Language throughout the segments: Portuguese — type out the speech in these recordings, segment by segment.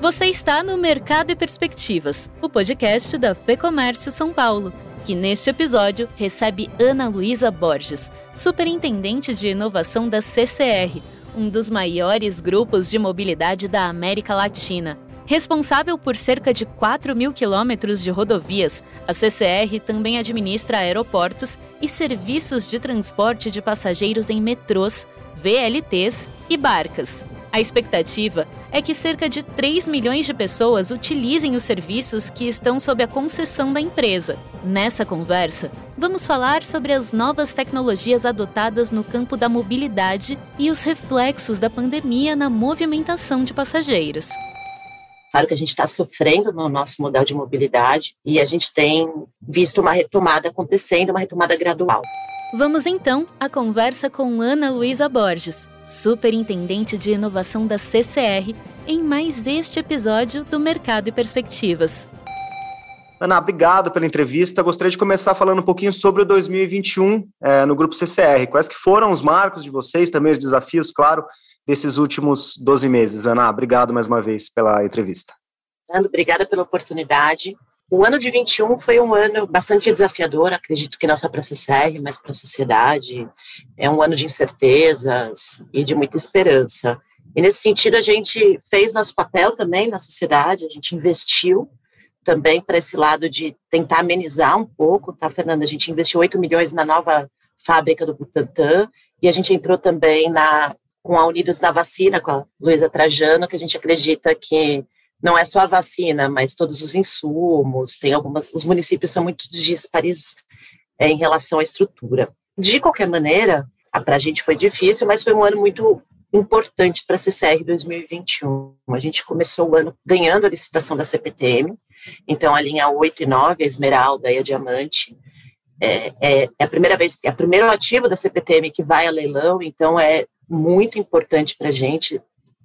Você está no Mercado e Perspectivas, o podcast da Fecomércio São Paulo, que neste episódio recebe Ana Luísa Borges, superintendente de inovação da CCR, um dos maiores grupos de mobilidade da América Latina. Responsável por cerca de 4 mil quilômetros de rodovias, a CCR também administra aeroportos e serviços de transporte de passageiros em metrôs, VLTs e barcas. A expectativa é que cerca de 3 milhões de pessoas utilizem os serviços que estão sob a concessão da empresa. Nessa conversa, vamos falar sobre as novas tecnologias adotadas no campo da mobilidade e os reflexos da pandemia na movimentação de passageiros. Claro que a gente está sofrendo no nosso modelo de mobilidade e a gente tem visto uma retomada acontecendo, uma retomada gradual. Vamos então à conversa com Ana Luísa Borges, superintendente de inovação da CCR, em mais este episódio do Mercado e Perspectivas. Ana, obrigado pela entrevista. Gostaria de começar falando um pouquinho sobre o 2021 é, no Grupo CCR. Quais que foram os marcos de vocês, também os desafios, claro, desses últimos 12 meses? Ana, obrigado mais uma vez pela entrevista. Ana, obrigada pela oportunidade. O ano de 21 foi um ano bastante desafiador, acredito que não só para a CCR, mas para a sociedade. É um ano de incertezas e de muita esperança. E nesse sentido, a gente fez nosso papel também na sociedade, a gente investiu também para esse lado de tentar amenizar um pouco, tá, Fernanda? A gente investiu 8 milhões na nova fábrica do Butantan e a gente entrou também na, com a Unidos na Vacina, com a Luísa Trajano, que a gente acredita que não é só a vacina, mas todos os insumos, tem algumas, os municípios são muito dispares é, em relação à estrutura. De qualquer maneira, para a gente foi difícil, mas foi um ano muito importante para a CCR 2021. A gente começou o ano ganhando a licitação da CPTM, então a linha 8 e 9, a Esmeralda e a Diamante, é, é, é a primeira vez, é o primeiro ativo da CPTM que vai a leilão, então é muito importante para a gente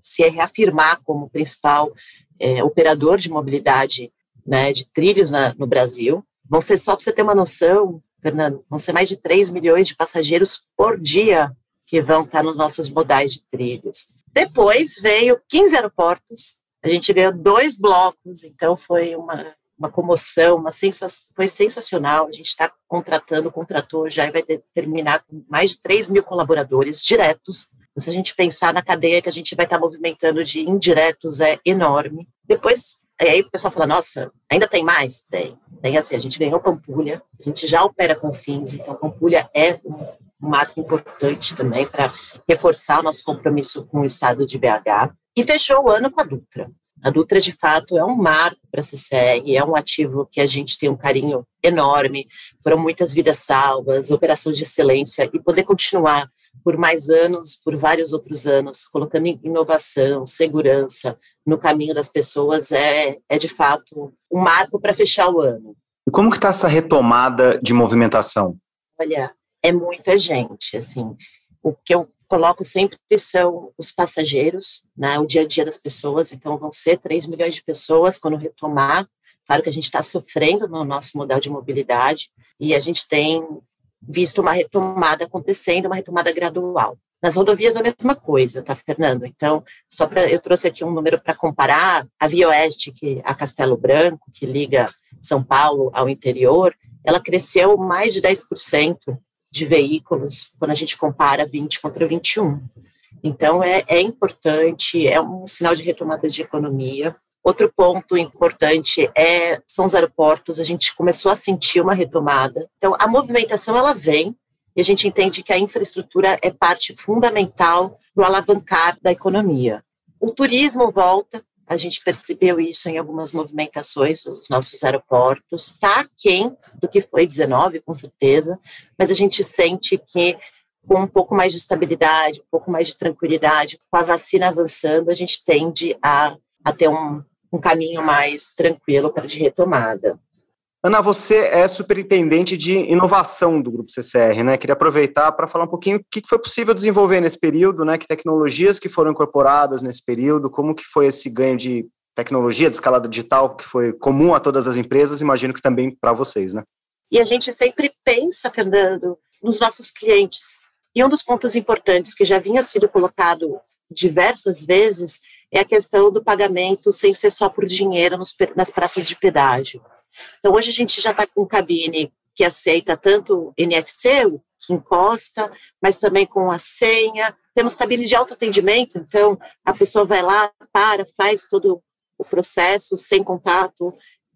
se reafirmar como principal é, operador de mobilidade né, de trilhos na, no Brasil. Vão ser, só para você ter uma noção, Fernando, vão ser mais de 3 milhões de passageiros por dia que vão estar nos nossos modais de trilhos. Depois veio 15 aeroportos, a gente ganhou dois blocos, então foi uma, uma comoção, uma sensação, foi sensacional. A gente está contratando, contratou, já vai terminar com mais de 3 mil colaboradores diretos se a gente pensar na cadeia que a gente vai estar movimentando de indiretos, é enorme. Depois, aí o pessoal fala, nossa, ainda tem mais? Tem. Tem assim, a gente ganhou Pampulha, a gente já opera com fins, então Pampulha é um marco importante também para reforçar o nosso compromisso com o estado de BH. E fechou o ano com a Dutra. A Dutra, de fato, é um marco para a CCR, é um ativo que a gente tem um carinho enorme. Foram muitas vidas salvas, operações de excelência, e poder continuar por mais anos, por vários outros anos, colocando inovação, segurança no caminho das pessoas, é, é de fato um marco para fechar o ano. E como que está essa retomada de movimentação? Olha, é muita gente, assim, o que eu coloco sempre são os passageiros, né, o dia a dia das pessoas, então vão ser 3 milhões de pessoas quando retomar, claro que a gente está sofrendo no nosso modelo de mobilidade, e a gente tem visto uma retomada acontecendo, uma retomada gradual. Nas rodovias a mesma coisa, tá, Fernando? Então, só para eu trouxe aqui um número para comparar, a Via Oeste, que a Castelo Branco, que liga São Paulo ao interior, ela cresceu mais de 10% de veículos quando a gente compara 20 contra 21. Então, é, é importante, é um sinal de retomada de economia. Outro ponto importante é são os aeroportos. A gente começou a sentir uma retomada. Então, a movimentação ela vem e a gente entende que a infraestrutura é parte fundamental do alavancar da economia. O turismo volta. A gente percebeu isso em algumas movimentações dos nossos aeroportos. Está aquém do que foi 19, com certeza, mas a gente sente que com um pouco mais de estabilidade, um pouco mais de tranquilidade, com a vacina avançando, a gente tende a, a ter um, um caminho mais tranquilo para de retomada. Ana, você é superintendente de inovação do Grupo CCR, né? Queria aproveitar para falar um pouquinho o que foi possível desenvolver nesse período, né? Que tecnologias que foram incorporadas nesse período, como que foi esse ganho de tecnologia de escalada digital que foi comum a todas as empresas, imagino que também para vocês, né? E a gente sempre pensa, Fernando, nos nossos clientes. E um dos pontos importantes que já vinha sido colocado diversas vezes é a questão do pagamento sem ser só por dinheiro nos, nas praças de pedágio. Então, hoje a gente já está com cabine que aceita tanto NFC, que encosta, mas também com a senha. Temos cabines de autoatendimento, então a pessoa vai lá, para, faz todo o processo sem contato,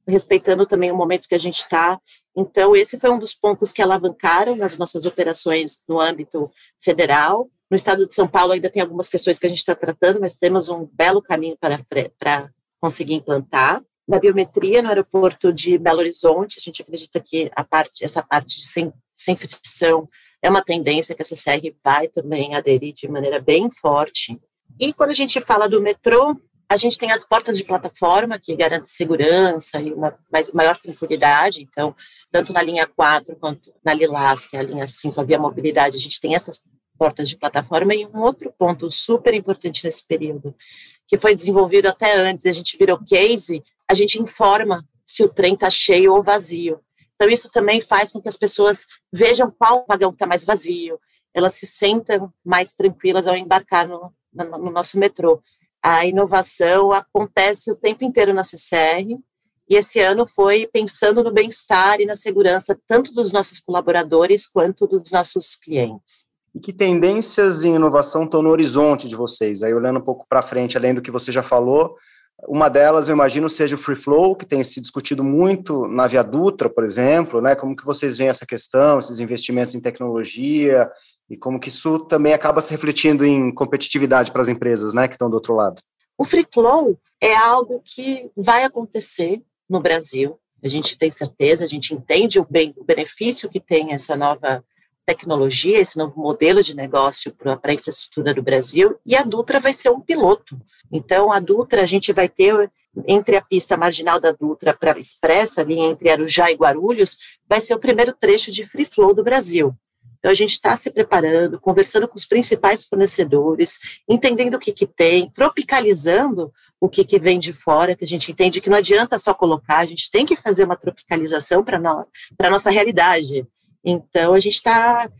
respeitando também o momento que a gente está. Então, esse foi um dos pontos que alavancaram nas nossas operações no âmbito federal. No estado de São Paulo ainda tem algumas questões que a gente está tratando, mas temos um belo caminho para, para conseguir implantar. Na biometria, no aeroporto de Belo Horizonte, a gente acredita que a parte, essa parte de sem, sem fricção é uma tendência que a CCR vai também aderir de maneira bem forte. E quando a gente fala do metrô, a gente tem as portas de plataforma, que garantem segurança e uma mais, maior tranquilidade. Então, tanto na linha 4 quanto na Lilás, que é a linha 5, a Via Mobilidade, a gente tem essas portas de plataforma. E um outro ponto super importante nesse período, que foi desenvolvido até antes, a gente virou case, a gente informa se o trem está cheio ou vazio. Então, isso também faz com que as pessoas vejam qual vagão está mais vazio, elas se sentam mais tranquilas ao embarcar no, no, no nosso metrô a inovação acontece o tempo inteiro na CCR, e esse ano foi pensando no bem-estar e na segurança tanto dos nossos colaboradores quanto dos nossos clientes. E que tendências em inovação estão no horizonte de vocês? Aí olhando um pouco para frente, além do que você já falou, uma delas, eu imagino, seja o Free Flow, que tem se discutido muito na Via Dutra, por exemplo, né? Como que vocês veem essa questão, esses investimentos em tecnologia e como que isso também acaba se refletindo em competitividade para as empresas, né, que estão do outro lado? O Free Flow é algo que vai acontecer no Brasil. A gente tem certeza, a gente entende o bem, o benefício que tem essa nova tecnologia, esse novo modelo de negócio para a infraestrutura do Brasil, e a Dutra vai ser um piloto. Então, a Dutra, a gente vai ter, entre a pista marginal da Dutra para a Expressa, ali entre Arujá e Guarulhos, vai ser o primeiro trecho de free flow do Brasil. Então, a gente está se preparando, conversando com os principais fornecedores, entendendo o que, que tem, tropicalizando o que, que vem de fora, que a gente entende que não adianta só colocar, a gente tem que fazer uma tropicalização para a nossa realidade. Então, a gente está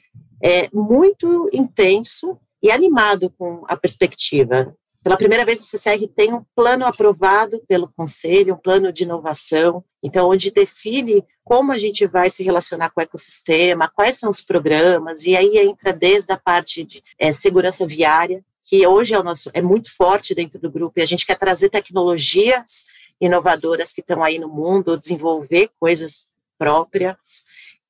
é, muito intenso e animado com a perspectiva. Pela primeira vez, a CCR tem um plano aprovado pelo Conselho, um plano de inovação, então, onde define como a gente vai se relacionar com o ecossistema, quais são os programas, e aí entra desde a parte de é, segurança viária, que hoje é, o nosso, é muito forte dentro do grupo, e a gente quer trazer tecnologias inovadoras que estão aí no mundo, desenvolver coisas próprias,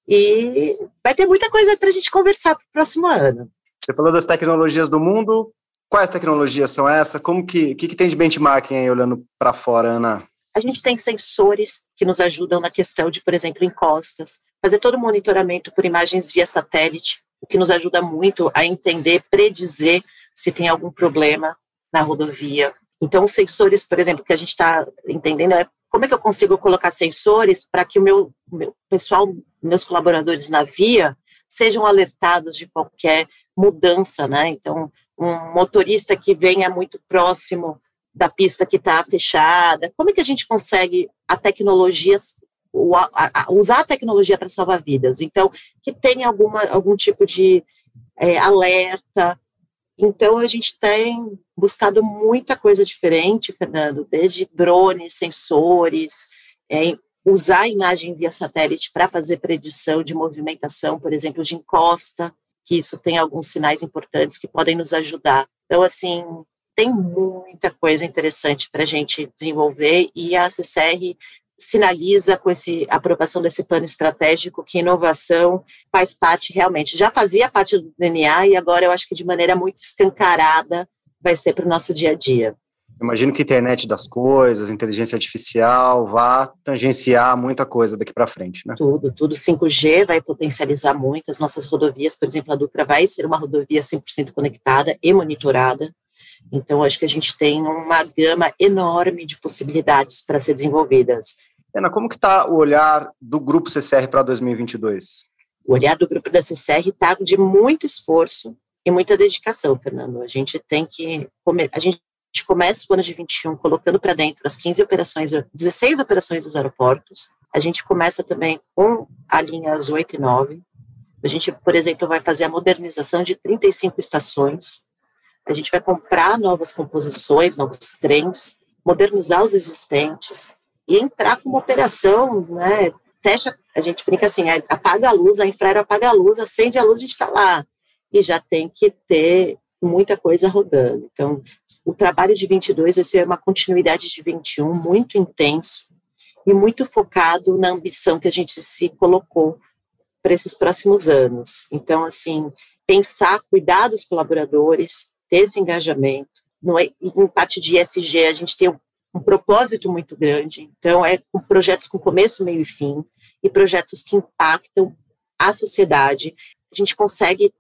e vai ter muita coisa para a gente conversar para o próximo ano. Você falou das tecnologias do mundo. Quais tecnologias são essas? Como que, que, que tem de benchmarking aí olhando para fora, Ana? A gente tem sensores que nos ajudam na questão de, por exemplo, encostas, fazer todo o monitoramento por imagens via satélite, o que nos ajuda muito a entender, predizer se tem algum problema na rodovia. Então, os sensores, por exemplo, que a gente está entendendo é como é que eu consigo colocar sensores para que o meu, meu pessoal, meus colaboradores na via, sejam alertados de qualquer mudança, né? Então, um motorista que venha muito próximo da pista que está fechada, como é que a gente consegue a tecnologia, usar a tecnologia para salvar vidas? Então, que tenha alguma, algum tipo de é, alerta, então, a gente tem buscado muita coisa diferente, Fernando, desde drones, sensores, é, usar a imagem via satélite para fazer predição de movimentação, por exemplo, de encosta, que isso tem alguns sinais importantes que podem nos ajudar. Então, assim, tem muita coisa interessante para a gente desenvolver e a CCR sinaliza com esse, a aprovação desse plano estratégico que inovação faz parte realmente, já fazia parte do DNA e agora eu acho que de maneira muito escancarada vai ser para o nosso dia a dia. Imagino que a internet das coisas, inteligência artificial, vá tangenciar muita coisa daqui para frente, né? Tudo, tudo. 5G vai potencializar muito as nossas rodovias, por exemplo, a Dutra vai ser uma rodovia 100% conectada e monitorada. Então, acho que a gente tem uma gama enorme de possibilidades para ser desenvolvidas. Ana, como que está o olhar do Grupo CCR para 2022? O olhar do Grupo da CCR está de muito esforço e muita dedicação, Fernando. A gente tem que... A gente começa o ano de 21 colocando para dentro as 15 operações, 16 operações dos aeroportos. A gente começa também com a linhas 8 e 9. A gente, por exemplo, vai fazer a modernização de 35 estações. A gente vai comprar novas composições, novos trens, modernizar os existentes e entrar com uma operação, né? Fecha, a gente brinca assim, apaga a luz, a infraero apaga a luz, acende a luz, gente está lá. E já tem que ter muita coisa rodando. Então, o trabalho de 22 vai ser uma continuidade de 21 muito intenso e muito focado na ambição que a gente se colocou para esses próximos anos. Então, assim, pensar, cuidar dos colaboradores, ter esse engajamento. No, é, em parte de ESG, a gente tem um, um propósito muito grande, então é com projetos com começo, meio e fim, e projetos que impactam a sociedade. A gente consegue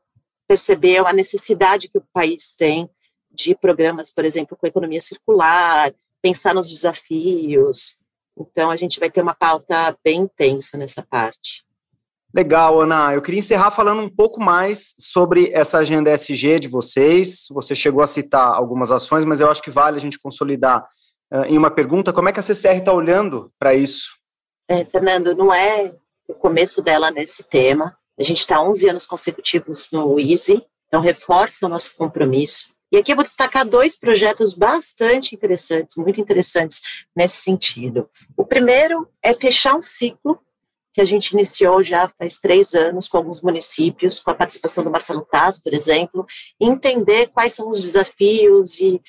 perceber a necessidade que o país tem de programas, por exemplo, com economia circular, pensar nos desafios. Então, a gente vai ter uma pauta bem intensa nessa parte. Legal, Ana. Eu queria encerrar falando um pouco mais sobre essa agenda SG de vocês. Você chegou a citar algumas ações, mas eu acho que vale a gente consolidar uh, em uma pergunta. Como é que a CCR está olhando para isso? É, Fernando, não é o começo dela nesse tema. A gente está 11 anos consecutivos no EASY, então reforça o nosso compromisso. E aqui eu vou destacar dois projetos bastante interessantes, muito interessantes nesse sentido. O primeiro é fechar um ciclo que a gente iniciou já faz três anos com alguns municípios, com a participação do Marcelo Taz, por exemplo, entender quais são os desafios e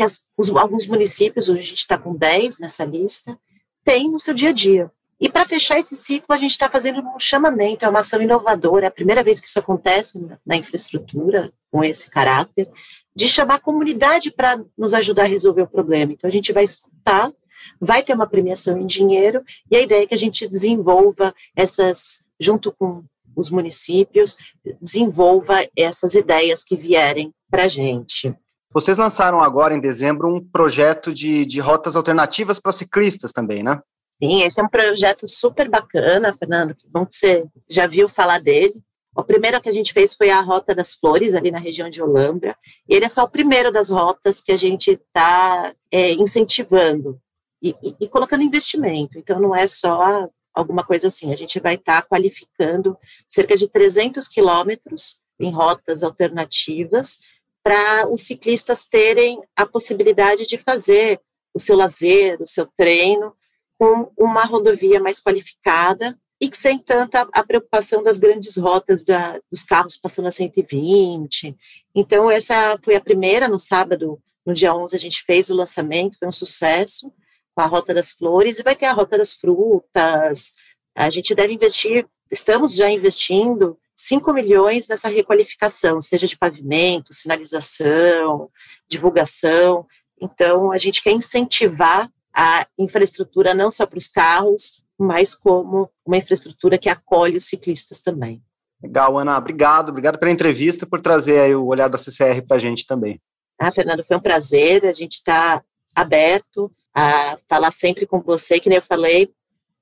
que as, os, alguns municípios, hoje a gente está com 10 nessa lista, têm no seu dia a dia. E para fechar esse ciclo, a gente está fazendo um chamamento, é uma ação inovadora, é a primeira vez que isso acontece na infraestrutura com esse caráter, de chamar a comunidade para nos ajudar a resolver o problema. Então, a gente vai escutar vai ter uma premiação em dinheiro, e a ideia é que a gente desenvolva essas, junto com os municípios, desenvolva essas ideias que vierem para a gente. Vocês lançaram agora, em dezembro, um projeto de, de rotas alternativas para ciclistas também, né? Sim, esse é um projeto super bacana, Fernando, que bom que você já viu falar dele. O primeiro que a gente fez foi a Rota das Flores, ali na região de Olambra. E ele é só o primeiro das rotas que a gente está é, incentivando e, e, e colocando investimento. Então, não é só alguma coisa assim, a gente vai estar tá qualificando cerca de 300 quilômetros em rotas alternativas para os ciclistas terem a possibilidade de fazer o seu lazer, o seu treino, com uma rodovia mais qualificada e sem tanta a preocupação das grandes rotas da, dos carros passando a 120. Então, essa foi a primeira, no sábado, no dia 11, a gente fez o lançamento, foi um sucesso com a Rota das Flores, e vai ter a Rota das Frutas. A gente deve investir, estamos já investindo 5 milhões nessa requalificação, seja de pavimento, sinalização, divulgação. Então, a gente quer incentivar a infraestrutura não só para os carros, mas como uma infraestrutura que acolhe os ciclistas também. Legal, Ana, obrigado, obrigado pela entrevista, por trazer o olhar da CCR para a gente também. Ah, Fernando, foi um prazer, a gente está aberto a falar sempre com você, que nem eu falei,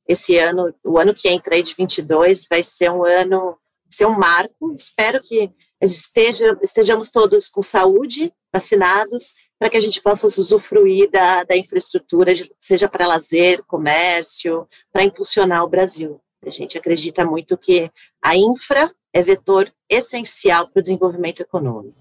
esse ano, o ano que entra aí de 22 vai ser um ano, ser um marco, espero que esteja, estejamos todos com saúde, vacinados, para que a gente possa usufruir da, da infraestrutura, seja para lazer, comércio, para impulsionar o Brasil. A gente acredita muito que a infra é vetor essencial para o desenvolvimento econômico.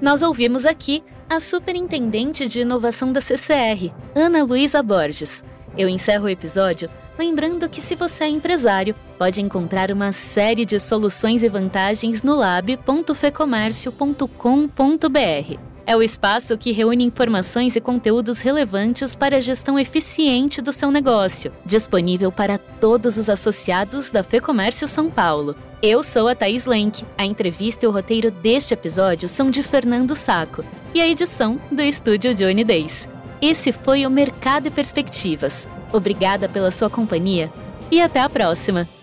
Nós ouvimos aqui a Superintendente de Inovação da CCR, Ana Luísa Borges. Eu encerro o episódio lembrando que se você é empresário, pode encontrar uma série de soluções e vantagens no lab.fecomércio.com.br. É o espaço que reúne informações e conteúdos relevantes para a gestão eficiente do seu negócio, disponível para todos os associados da Fecomércio São Paulo. Eu sou a Thaís Lenk. A entrevista e o roteiro deste episódio são de Fernando Saco e a edição do estúdio Johnny Days. Esse foi o Mercado e Perspectivas. Obrigada pela sua companhia e até a próxima!